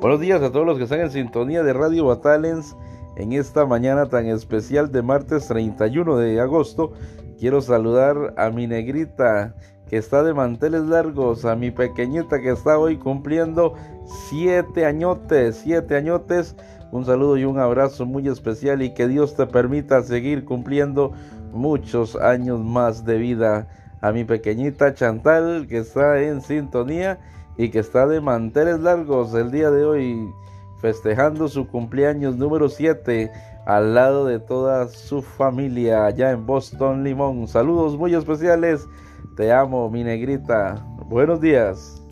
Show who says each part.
Speaker 1: Buenos días a todos los que están en sintonía de Radio Batalens en esta mañana tan especial de martes 31 de agosto. Quiero saludar a mi negrita que está de manteles largos, a mi pequeñita que está hoy cumpliendo 7 añotes, 7 añotes. Un saludo y un abrazo muy especial y que Dios te permita seguir cumpliendo muchos años más de vida a mi pequeñita Chantal que está en sintonía y que está de manteles largos el día de hoy festejando su cumpleaños número 7 al lado de toda su familia allá en Boston Limón. Saludos muy especiales. Te amo, mi negrita. Buenos días.